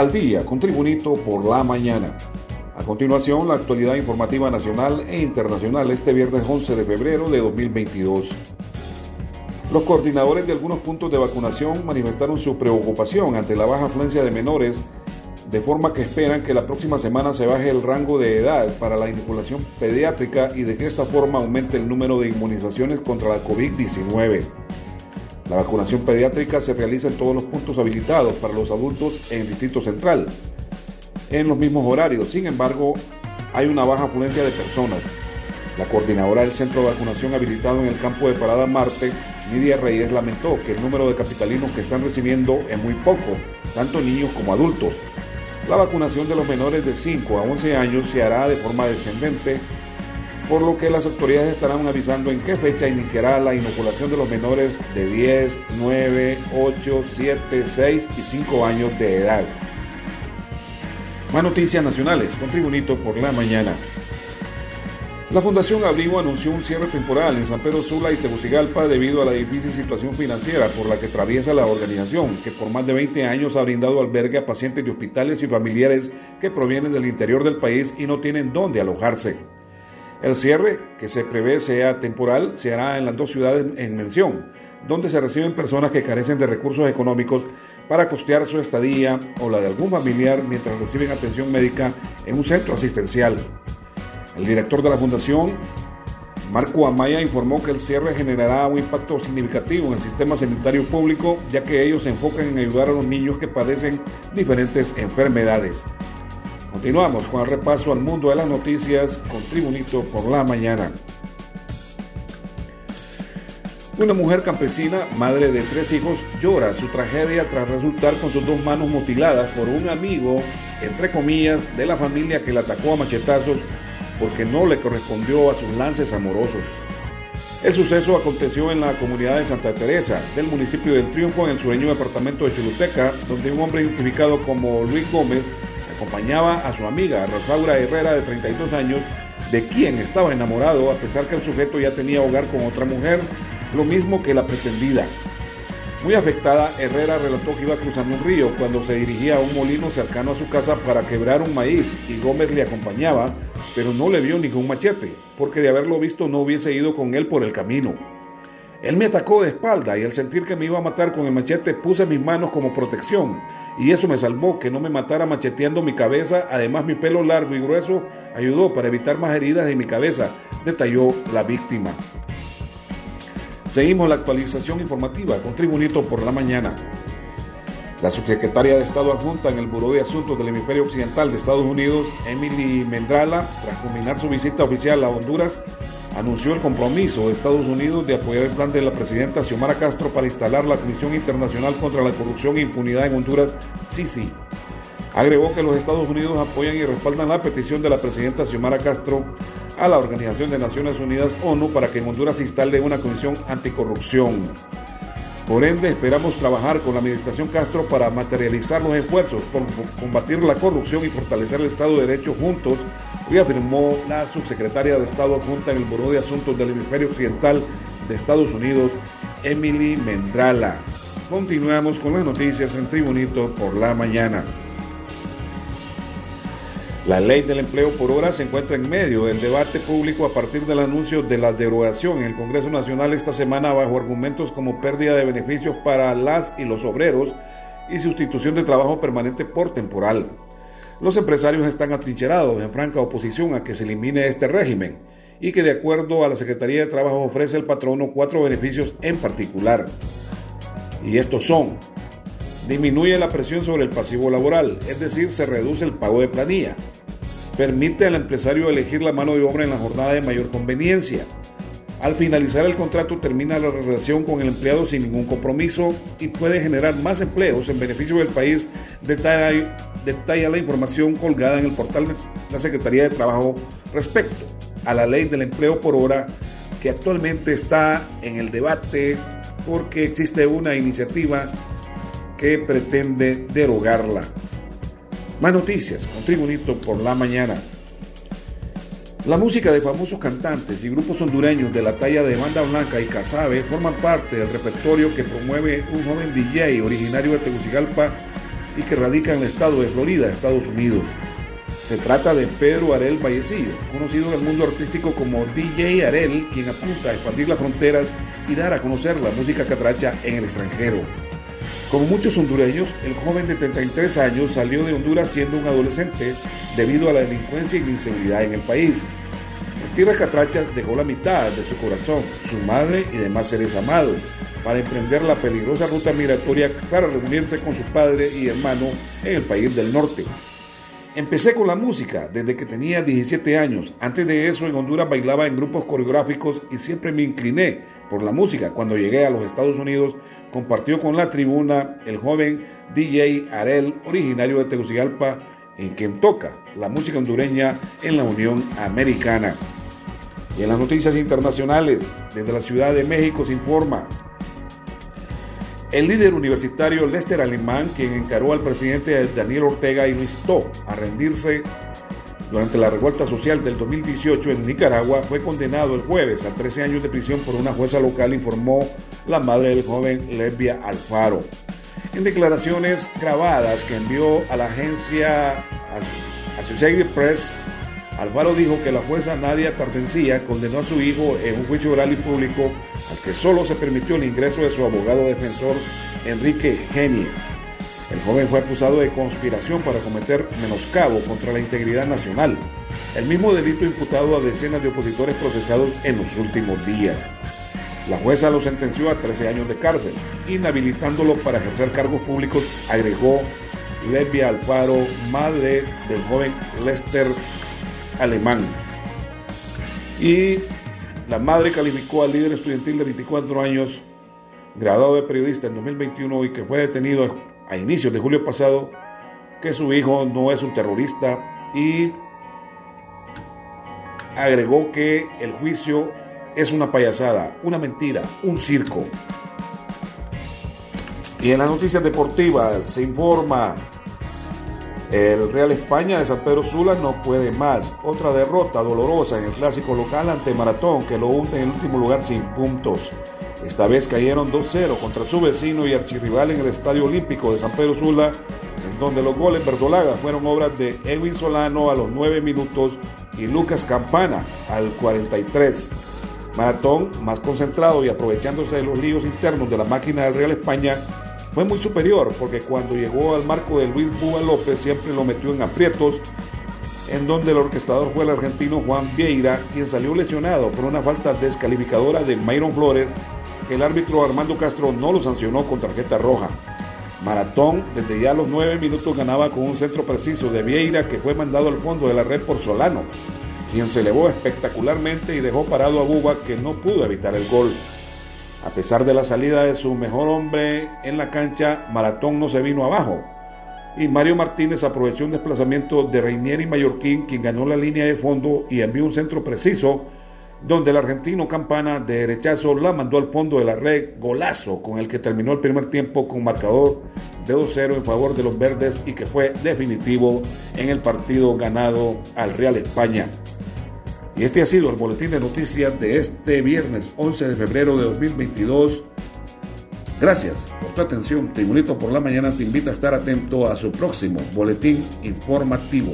Al día con Tribunito por la mañana. A continuación, la actualidad informativa nacional e internacional este viernes 11 de febrero de 2022. Los coordinadores de algunos puntos de vacunación manifestaron su preocupación ante la baja afluencia de menores, de forma que esperan que la próxima semana se baje el rango de edad para la inoculación pediátrica y de que esta forma aumente el número de inmunizaciones contra la COVID-19. La vacunación pediátrica se realiza en todos los puntos habilitados para los adultos en el Distrito Central, en los mismos horarios. Sin embargo, hay una baja afluencia de personas. La coordinadora del centro de vacunación habilitado en el campo de Parada Marte Nidia Reyes lamentó que el número de capitalinos que están recibiendo es muy poco, tanto niños como adultos. La vacunación de los menores de 5 a 11 años se hará de forma descendente, por lo que las autoridades estarán avisando en qué fecha iniciará la inoculación de los menores de 10, 9, 8, 7, 6 y 5 años de edad. Más noticias nacionales con Tribunito por la mañana. La Fundación Abrigo anunció un cierre temporal en San Pedro Sula y Tegucigalpa debido a la difícil situación financiera por la que atraviesa la organización, que por más de 20 años ha brindado albergue a pacientes de hospitales y familiares que provienen del interior del país y no tienen dónde alojarse. El cierre, que se prevé sea temporal, se hará en las dos ciudades en mención, donde se reciben personas que carecen de recursos económicos para costear su estadía o la de algún familiar mientras reciben atención médica en un centro asistencial. El director de la fundación, Marco Amaya, informó que el cierre generará un impacto significativo en el sistema sanitario público, ya que ellos se enfocan en ayudar a los niños que padecen diferentes enfermedades. Continuamos con el repaso al mundo de las noticias con Tribunito por la mañana. Una mujer campesina, madre de tres hijos, llora su tragedia tras resultar con sus dos manos mutiladas por un amigo, entre comillas, de la familia que la atacó a machetazos porque no le correspondió a sus lances amorosos. El suceso aconteció en la comunidad de Santa Teresa, del municipio del Triunfo, en el sureño departamento de Choluteca, donde un hombre identificado como Luis Gómez acompañaba a su amiga Rosaura Herrera de 32 años, de quien estaba enamorado a pesar que el sujeto ya tenía hogar con otra mujer, lo mismo que la pretendida. Muy afectada, Herrera relató que iba cruzando un río cuando se dirigía a un molino cercano a su casa para quebrar un maíz y Gómez le acompañaba, pero no le vio ningún machete, porque de haberlo visto no hubiese ido con él por el camino. Él me atacó de espalda y al sentir que me iba a matar con el machete puse mis manos como protección y eso me salvó que no me matara macheteando mi cabeza, además mi pelo largo y grueso ayudó para evitar más heridas en mi cabeza, detalló la víctima. Seguimos la actualización informativa con Tribunito por la mañana. La subsecretaria de Estado adjunta en el Buró de Asuntos del Hemisferio Occidental de Estados Unidos, Emily Mendrala, tras culminar su visita oficial a Honduras, anunció el compromiso de Estados Unidos de apoyar el plan de la presidenta Xiomara Castro para instalar la Comisión Internacional contra la Corrupción e Impunidad en Honduras, CICI. Agregó que los Estados Unidos apoyan y respaldan la petición de la presidenta Xiomara Castro a la Organización de Naciones Unidas ONU para que en Honduras se instale una comisión anticorrupción. Por ende, esperamos trabajar con la Administración Castro para materializar los esfuerzos por combatir la corrupción y fortalecer el Estado de Derecho juntos, y afirmó la subsecretaria de Estado adjunta en el Buró de Asuntos del Hemisferio Occidental de Estados Unidos, Emily Mendrala. Continuamos con las noticias en Tribunito por la mañana. La ley del empleo por hora se encuentra en medio del debate público a partir del anuncio de la derogación en el Congreso Nacional esta semana bajo argumentos como pérdida de beneficios para las y los obreros y sustitución de trabajo permanente por temporal. Los empresarios están atrincherados en franca oposición a que se elimine este régimen y que de acuerdo a la Secretaría de Trabajo ofrece el patrono cuatro beneficios en particular. Y estos son, disminuye la presión sobre el pasivo laboral, es decir, se reduce el pago de planilla, permite al empresario elegir la mano de obra en la jornada de mayor conveniencia. Al finalizar el contrato termina la relación con el empleado sin ningún compromiso y puede generar más empleos en beneficio del país, detalla, detalla la información colgada en el portal de la Secretaría de Trabajo respecto a la ley del empleo por hora que actualmente está en el debate porque existe una iniciativa que pretende derogarla. Más noticias con Tribunito por la mañana. La música de famosos cantantes y grupos hondureños de la talla de Banda Blanca y Casabe forman parte del repertorio que promueve un joven DJ originario de Tegucigalpa y que radica en el estado de Florida, Estados Unidos. Se trata de Pedro Arel Vallecillo, conocido en el mundo artístico como DJ Arel, quien apunta a expandir las fronteras y dar a conocer la música catracha en el extranjero. Como muchos hondureños, el joven de 33 años salió de Honduras siendo un adolescente debido a la delincuencia y la inseguridad en el país. En tierra catracha dejó la mitad de su corazón, su madre y demás seres amados, para emprender la peligrosa ruta migratoria para reunirse con su padre y hermano en el país del norte. Empecé con la música desde que tenía 17 años. Antes de eso en Honduras bailaba en grupos coreográficos y siempre me incliné por la música. Cuando llegué a los Estados Unidos compartió con la tribuna el joven DJ Arel, originario de Tegucigalpa, en quien toca la música hondureña en la Unión Americana. Y en las noticias internacionales, desde la Ciudad de México se informa el líder universitario Lester Alemán, quien encaró al presidente Daniel Ortega instó a rendirse durante la revuelta social del 2018 en Nicaragua, fue condenado el jueves a 13 años de prisión por una jueza local, informó la madre del joven Lesbia Alfaro. En declaraciones grabadas que envió a la agencia Associated Press, Alfaro dijo que la jueza Nadia Tardencía condenó a su hijo en un juicio oral y público al que solo se permitió el ingreso de su abogado defensor Enrique Genie. El joven fue acusado de conspiración para cometer menoscabo contra la integridad nacional, el mismo delito imputado a decenas de opositores procesados en los últimos días. La jueza lo sentenció a 13 años de cárcel, inhabilitándolo para ejercer cargos públicos, agregó Lesbia Alfaro, madre del joven Lester alemán. Y la madre calificó al líder estudiantil de 24 años, graduado de periodista en 2021 y que fue detenido a inicios de julio pasado, que su hijo no es un terrorista y agregó que el juicio es una payasada, una mentira, un circo. Y en las noticias deportivas se informa el Real España de San Pedro Sula no puede más. Otra derrota dolorosa en el clásico local ante Maratón que lo hunde en el último lugar sin puntos. Esta vez cayeron 2-0 contra su vecino y archirrival en el Estadio Olímpico de San Pedro Sula, en donde los goles verdolaga fueron obras de Edwin Solano a los 9 minutos y Lucas Campana al 43. Maratón, más concentrado y aprovechándose de los líos internos de la máquina del Real España, fue muy superior porque cuando llegó al marco de Luis Búa López siempre lo metió en aprietos, en donde el orquestador fue el argentino Juan Vieira, quien salió lesionado por una falta descalificadora de Mayron Flores, el árbitro Armando Castro no lo sancionó con tarjeta roja. Maratón, desde ya los nueve minutos ganaba con un centro preciso de Vieira que fue mandado al fondo de la red por Solano, quien se elevó espectacularmente y dejó parado a Buba que no pudo evitar el gol. A pesar de la salida de su mejor hombre en la cancha, Maratón no se vino abajo. Y Mario Martínez aprovechó un desplazamiento de Reinier y Mallorquín, quien ganó la línea de fondo y envió un centro preciso, donde el argentino Campana de derechazo la mandó al fondo de la red, golazo, con el que terminó el primer tiempo con marcador de 2-0 en favor de los verdes y que fue definitivo en el partido ganado al Real España. Y este ha sido el boletín de noticias de este viernes 11 de febrero de 2022. Gracias por tu atención. Tribunito por la Mañana te invita a estar atento a su próximo boletín informativo.